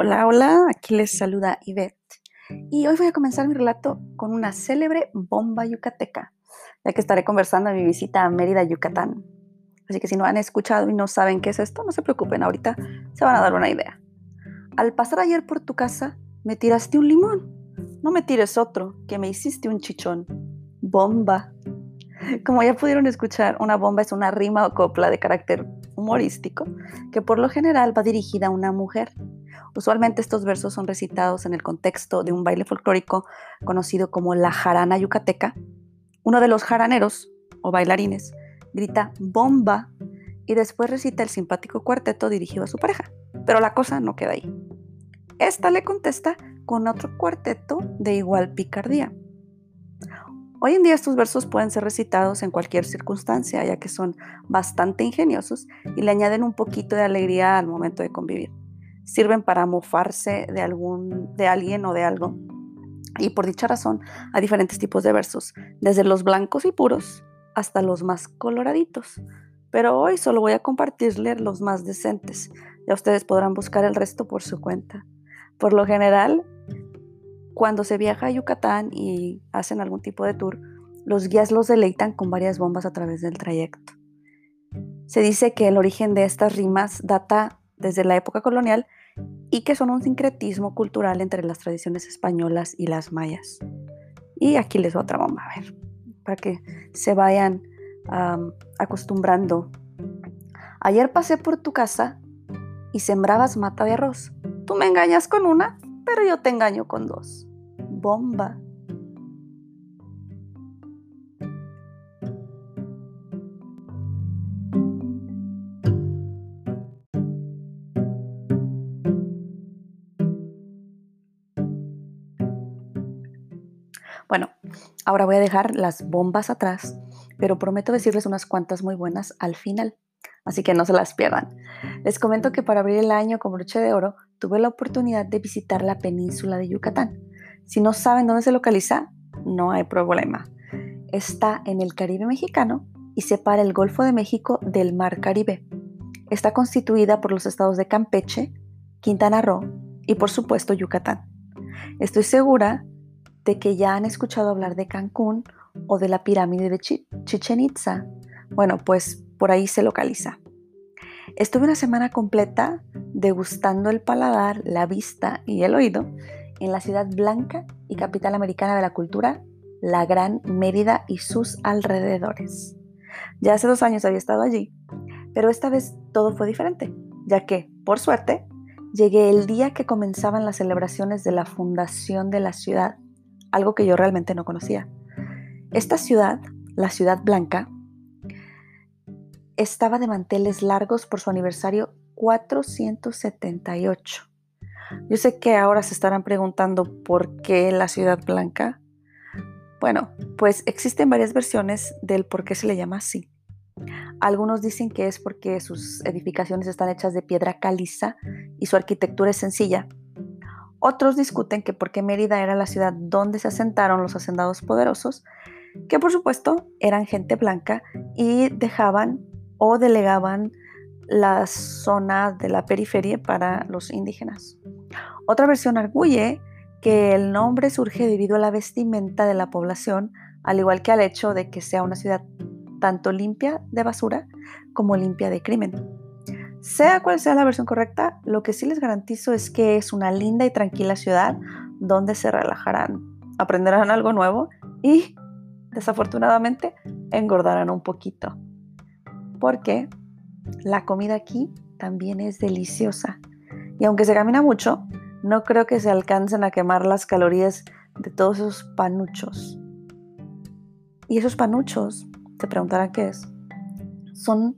Hola, hola, aquí les saluda Ivette. Y hoy voy a comenzar mi relato con una célebre bomba yucateca, ya que estaré conversando en mi visita a Mérida, Yucatán. Así que si no han escuchado y no saben qué es esto, no se preocupen, ahorita se van a dar una idea. Al pasar ayer por tu casa, me tiraste un limón. No me tires otro, que me hiciste un chichón. Bomba. Como ya pudieron escuchar, una bomba es una rima o copla de carácter humorístico que por lo general va dirigida a una mujer Usualmente estos versos son recitados en el contexto de un baile folclórico conocido como la jarana yucateca. Uno de los jaraneros o bailarines grita bomba y después recita el simpático cuarteto dirigido a su pareja. Pero la cosa no queda ahí. Esta le contesta con otro cuarteto de igual picardía. Hoy en día estos versos pueden ser recitados en cualquier circunstancia, ya que son bastante ingeniosos y le añaden un poquito de alegría al momento de convivir sirven para mofarse de, algún, de alguien o de algo. Y por dicha razón, hay diferentes tipos de versos, desde los blancos y puros hasta los más coloraditos. Pero hoy solo voy a compartirles los más decentes. Ya ustedes podrán buscar el resto por su cuenta. Por lo general, cuando se viaja a Yucatán y hacen algún tipo de tour, los guías los deleitan con varias bombas a través del trayecto. Se dice que el origen de estas rimas data desde la época colonial y que son un sincretismo cultural entre las tradiciones españolas y las mayas. Y aquí les otra bomba, a ver, para que se vayan acostumbrando. Ayer pasé por tu casa y sembrabas mata de arroz. Tú me engañas con una, pero yo te engaño con dos. Bomba. Bueno, ahora voy a dejar las bombas atrás, pero prometo decirles unas cuantas muy buenas al final, así que no se las pierdan. Les comento que para abrir el año con broche de oro tuve la oportunidad de visitar la península de Yucatán. Si no saben dónde se localiza, no hay problema. Está en el Caribe mexicano y separa el Golfo de México del Mar Caribe. Está constituida por los estados de Campeche, Quintana Roo y por supuesto Yucatán. Estoy segura de que ya han escuchado hablar de Cancún o de la pirámide de Chichen Itza. Bueno, pues por ahí se localiza. Estuve una semana completa degustando el paladar, la vista y el oído en la ciudad blanca y capital americana de la cultura, la Gran Mérida y sus alrededores. Ya hace dos años había estado allí, pero esta vez todo fue diferente, ya que, por suerte, llegué el día que comenzaban las celebraciones de la fundación de la ciudad algo que yo realmente no conocía. Esta ciudad, la Ciudad Blanca, estaba de manteles largos por su aniversario 478. Yo sé que ahora se estarán preguntando por qué la Ciudad Blanca. Bueno, pues existen varias versiones del por qué se le llama así. Algunos dicen que es porque sus edificaciones están hechas de piedra caliza y su arquitectura es sencilla, otros discuten que porque Mérida era la ciudad donde se asentaron los hacendados poderosos, que por supuesto eran gente blanca y dejaban o delegaban la zona de la periferia para los indígenas. Otra versión arguye que el nombre surge debido a la vestimenta de la población, al igual que al hecho de que sea una ciudad tanto limpia de basura como limpia de crimen. Sea cual sea la versión correcta, lo que sí les garantizo es que es una linda y tranquila ciudad donde se relajarán, aprenderán algo nuevo y, desafortunadamente, engordarán un poquito. Porque la comida aquí también es deliciosa. Y aunque se camina mucho, no creo que se alcancen a quemar las calorías de todos esos panuchos. Y esos panuchos, te preguntarán qué es, son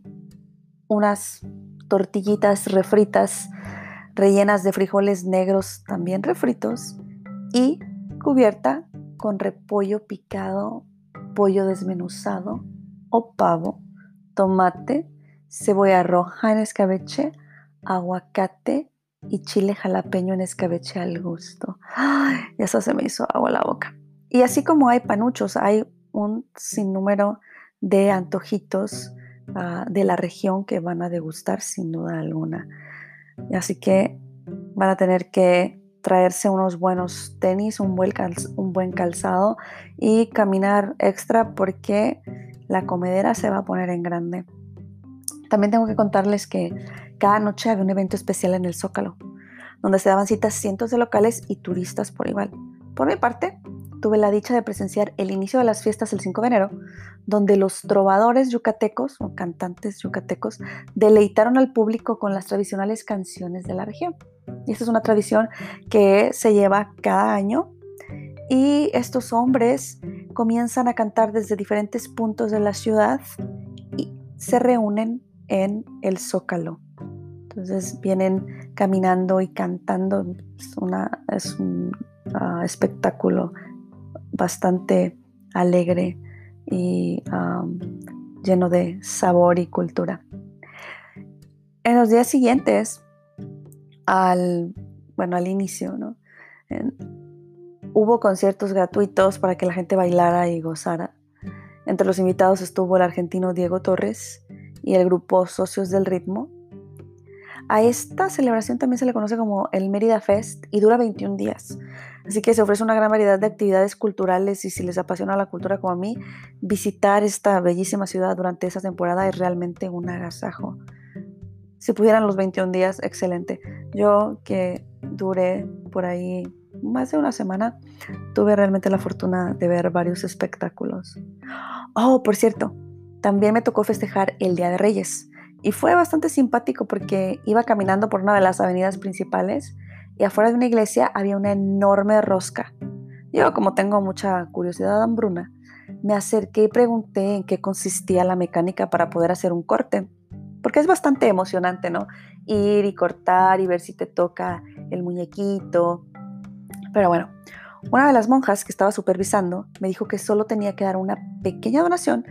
unas tortillitas refritas rellenas de frijoles negros también refritos y cubierta con repollo picado, pollo desmenuzado o pavo, tomate, cebolla roja en escabeche, aguacate y chile jalapeño en escabeche al gusto. ¡Ay! Eso se me hizo agua la boca. Y así como hay panuchos, hay un sinnúmero de antojitos Ah, de la región que van a degustar sin duda alguna. Así que van a tener que traerse unos buenos tenis, un buen, un buen calzado y caminar extra porque la comedera se va a poner en grande. También tengo que contarles que cada noche había un evento especial en el Zócalo, donde se daban citas cientos de locales y turistas por igual. Por mi parte, tuve la dicha de presenciar el inicio de las fiestas el 5 de enero, donde los trovadores yucatecos o cantantes yucatecos deleitaron al público con las tradicionales canciones de la región. Y esta es una tradición que se lleva cada año y estos hombres comienzan a cantar desde diferentes puntos de la ciudad y se reúnen en el Zócalo. Entonces vienen caminando y cantando. Es, un ah, espectáculo bastante alegre y lleno de sabor y cultura. En los días siguientes, al, bueno, al inicio, hubo conciertos gratuitos para que la gente bailara y gozara. Entre los invitados estuvo el argentino Diego Torres y el grupo Socios del Ritmo. A esta celebración también se le conoce como el Mérida Fest y dura 21 días. Así que se ofrece una gran variedad de actividades culturales y si les apasiona la cultura como a mí, visitar esta bellísima ciudad durante esa temporada es realmente un agasajo. Si pudieran los 21 días, excelente. Yo que duré por ahí más de una semana, tuve realmente la fortuna de ver varios espectáculos. Oh, por cierto, también me tocó festejar el Día de Reyes y fue bastante simpático porque iba caminando por una de las avenidas principales y afuera de una iglesia había una enorme rosca. Yo, como tengo mucha curiosidad hambruna, me acerqué y pregunté en qué consistía la mecánica para poder hacer un corte, porque es bastante emocionante, ¿no? Ir y cortar y ver si te toca el muñequito. Pero bueno, una de las monjas que estaba supervisando me dijo que solo tenía que dar una pequeña donación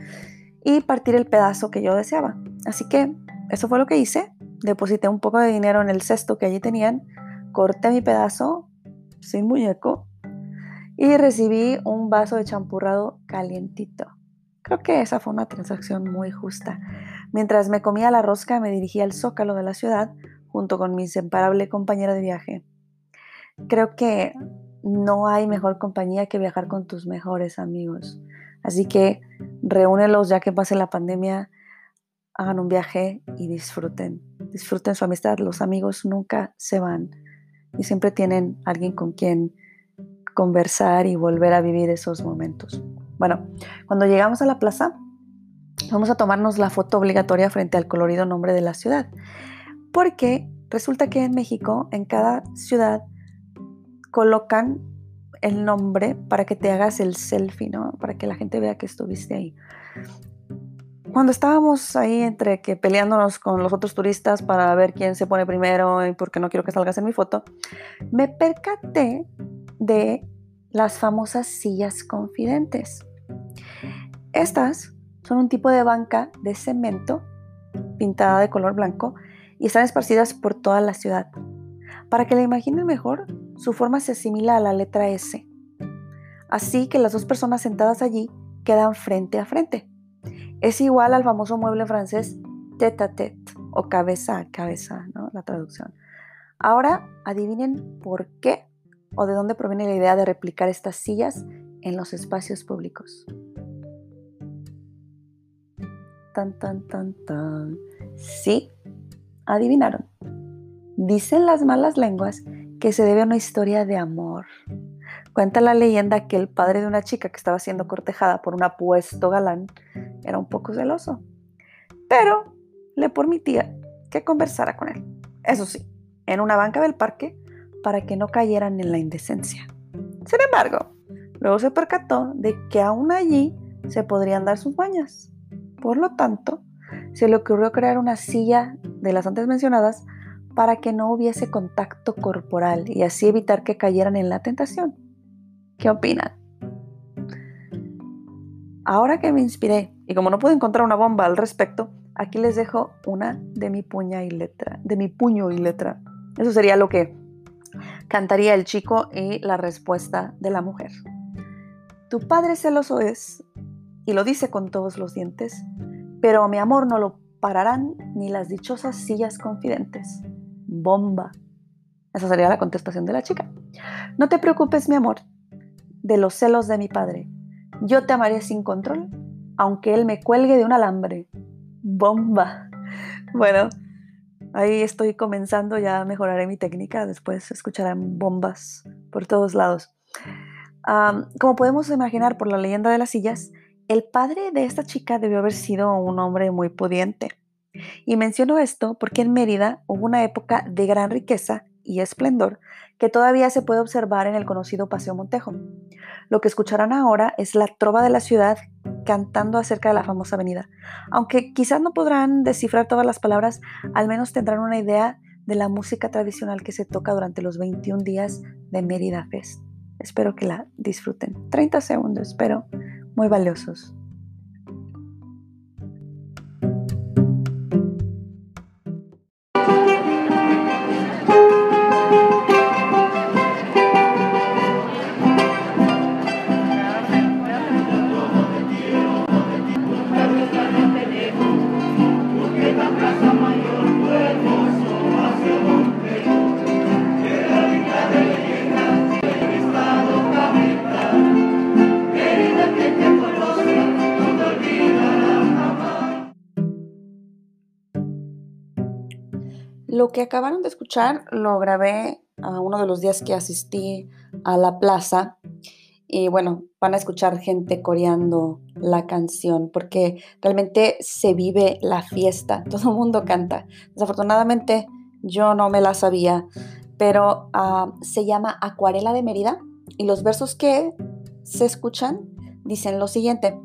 y partir el pedazo que yo deseaba. Así que eso fue lo que hice. Deposité un poco de dinero en el cesto que allí tenían, corté mi pedazo sin muñeco y recibí un vaso de champurrado calientito. Creo que esa fue una transacción muy justa. Mientras me comía la rosca me dirigí al zócalo de la ciudad junto con mi inseparable compañera de viaje. Creo que no hay mejor compañía que viajar con tus mejores amigos. Así que reúnelos ya que pase la pandemia, hagan un viaje y disfruten. Disfruten su amistad. Los amigos nunca se van y siempre tienen alguien con quien conversar y volver a vivir esos momentos. Bueno, cuando llegamos a la plaza, vamos a tomarnos la foto obligatoria frente al colorido nombre de la ciudad. Porque resulta que en México, en cada ciudad, colocan el nombre para que te hagas el selfie, ¿no? Para que la gente vea que estuviste ahí. Cuando estábamos ahí entre que peleándonos con los otros turistas para ver quién se pone primero y porque no quiero que salgas en mi foto, me percaté de las famosas sillas confidentes. Estas son un tipo de banca de cemento pintada de color blanco y están esparcidas por toda la ciudad. Para que la imaginen mejor, su forma se asimila a la letra S. Así que las dos personas sentadas allí quedan frente a frente. Es igual al famoso mueble francés tête à tête o cabeza a cabeza, ¿no? La traducción. Ahora adivinen por qué o de dónde proviene la idea de replicar estas sillas en los espacios públicos. Tan, tan, tan, tan. Sí, adivinaron. Dicen las malas lenguas que se debe a una historia de amor. Cuenta la leyenda que el padre de una chica que estaba siendo cortejada por un apuesto galán era un poco celoso, pero le permitía que conversara con él. Eso sí, en una banca del parque para que no cayeran en la indecencia. Sin embargo, luego se percató de que aún allí se podrían dar sus bañas. Por lo tanto, se le ocurrió crear una silla de las antes mencionadas para que no hubiese contacto corporal y así evitar que cayeran en la tentación. ¿Qué opinan? Ahora que me inspiré y como no puedo encontrar una bomba al respecto, aquí les dejo una de mi y letra, de mi puño y letra. Eso sería lo que cantaría el chico y la respuesta de la mujer. Tu padre celoso es, y lo dice con todos los dientes, pero mi amor no lo pararán ni las dichosas sillas confidentes bomba. Esa sería la contestación de la chica. No te preocupes, mi amor, de los celos de mi padre. Yo te amaré sin control, aunque él me cuelgue de un alambre. Bomba. Bueno, ahí estoy comenzando, ya mejoraré mi técnica, después escucharán bombas por todos lados. como podemos imaginar por la leyenda de las sillas, el padre de esta chica debió haber sido un hombre muy pudiente. Y menciono esto porque en Mérida hubo una época de gran riqueza y esplendor que todavía se puede observar en el conocido Paseo Montejo. Lo que escucharán ahora es la trova de la ciudad cantando acerca de la famosa avenida. Aunque quizás no podrán descifrar todas las palabras, al menos tendrán una idea de la música tradicional que se toca durante los 21 días de Mérida Fest. Espero que la disfruten. 30 segundos, pero muy valiosos. Que acabaron de escuchar lo grabé a uno de los días que asistí a la plaza y bueno, van a escuchar gente coreando la canción porque realmente se vive la fiesta, todo el mundo canta. Desafortunadamente yo no me la sabía, pero ah, se llama Acuarela de Mérida y los versos que se escuchan dicen lo siguiente,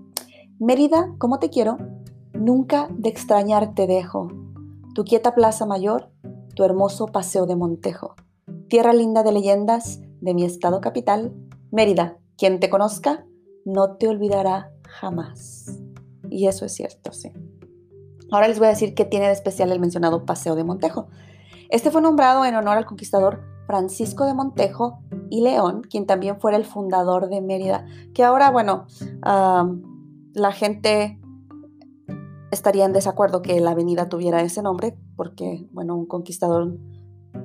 Mérida, ¿cómo te quiero? Nunca de extrañar te dejo. Tu quieta plaza mayor tu hermoso paseo de Montejo, tierra linda de leyendas de mi estado capital, Mérida. Quien te conozca no te olvidará jamás. Y eso es cierto, sí. Ahora les voy a decir qué tiene de especial el mencionado Paseo de Montejo. Este fue nombrado en honor al conquistador Francisco de Montejo y León, quien también fuera el fundador de Mérida, que ahora, bueno, la gente estaría en desacuerdo que la avenida tuviera ese nombre, porque, bueno, un conquistador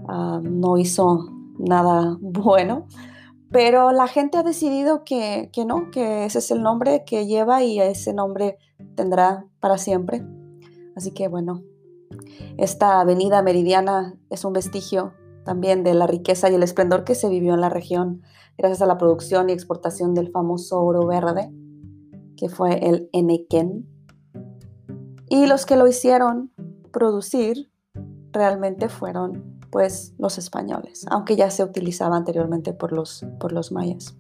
ah, no hizo nada bueno, pero la gente ha decidido que, que, no, que ese es el nombre que lleva y ese nombre tendrá para siempre. Así que, bueno, esta avenida meridiana es un vestigio también de la riqueza y el esplendor que se vivió en la región gracias a la producción y exportación del famoso oro verde, que fue el Enequén y los que lo hicieron producir realmente fueron pues los españoles, aunque ya se utilizaba anteriormente por los, por los mayas.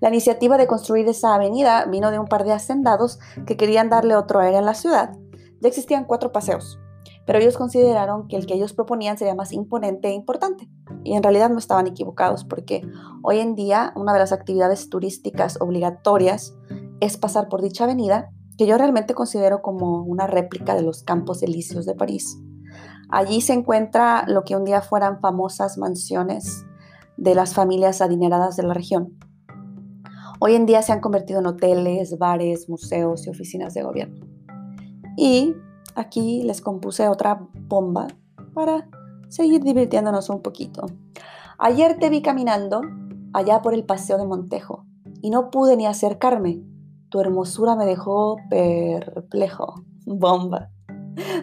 La iniciativa de construir esa avenida vino de un par de hacendados que querían darle otro aire a la ciudad. Ya existían cuatro paseos, pero ellos consideraron que el que ellos proponían sería más imponente e importante. Y en realidad no estaban equivocados porque hoy en día una de las actividades turísticas obligatorias es pasar por dicha avenida que yo realmente considero como una réplica de los Campos Elíseos de París. Allí se encuentra lo que un día fueran famosas mansiones de las familias adineradas de la región. Hoy en día se han convertido en hoteles, bares, museos y oficinas de gobierno. Y aquí les compuse otra bomba para seguir divirtiéndonos un poquito. Ayer te vi caminando allá por el Paseo de Montejo y no pude ni acercarme tu hermosura me dejó perplejo. Bomba.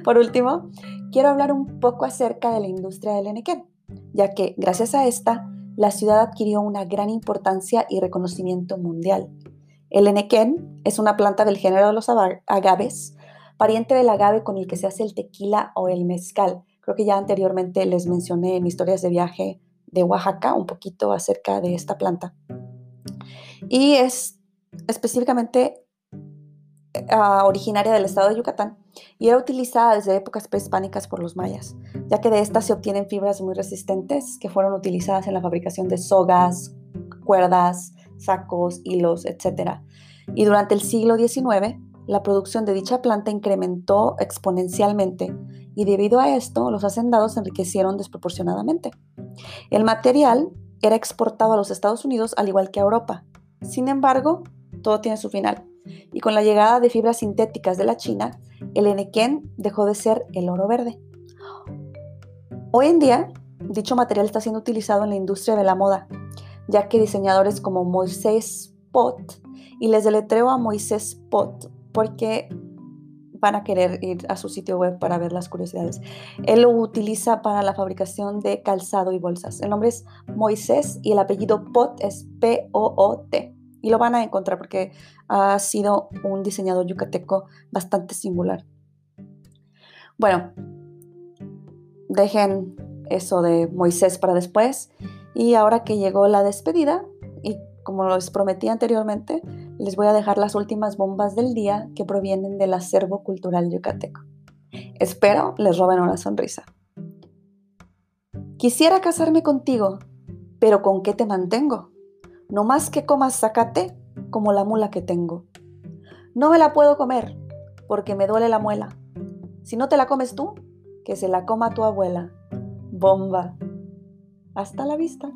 Por último, quiero hablar un poco acerca de la industria del enequén, ya que gracias a esta, la ciudad adquirió una gran importancia y reconocimiento mundial. El enequén es una planta del género de los agaves, pariente del agave con el que se hace el tequila o el mezcal. Creo que ya anteriormente les mencioné en historias de viaje de Oaxaca un poquito acerca de esta planta. Y es específicamente ah, originaria del estado de Yucatán y era utilizada desde épocas prehispánicas por los mayas, ya que de estas se obtienen fibras muy resistentes que fueron utilizadas en la fabricación de sogas, cuerdas, sacos, hilos, etc. Y durante el siglo XIX, la producción de dicha planta incrementó exponencialmente y debido a esto los hacendados se enriquecieron desproporcionadamente. El material era exportado a los Estados Unidos al igual que a Europa. Sin embargo, todo tiene su final. Y con la llegada de fibras sintéticas de la China, el enequén dejó de ser el oro verde. Hoy en día, dicho material está siendo utilizado en la industria de la moda, ya que diseñadores como Moisés Pot, y les deletreo a Moisés Pot porque van a querer ir a su sitio web para ver las curiosidades. Él lo utiliza para la fabricación de calzado y bolsas. El nombre es Moisés y el apellido Pot es P-O-O-T. Y lo van a encontrar porque ha sido un diseñador yucateco bastante singular. Bueno, dejen eso de Moisés para después. Y ahora que llegó la despedida, y como les prometí anteriormente, les voy a dejar las últimas bombas del día que provienen del acervo cultural yucateco. Espero les roben una sonrisa. Quisiera casarme contigo, pero ¿con qué te mantengo? No más que comas zacate como la mula que tengo. No me la puedo comer porque me duele la muela. Si no te la comes tú, que se la coma tu abuela. Bomba. Hasta la vista.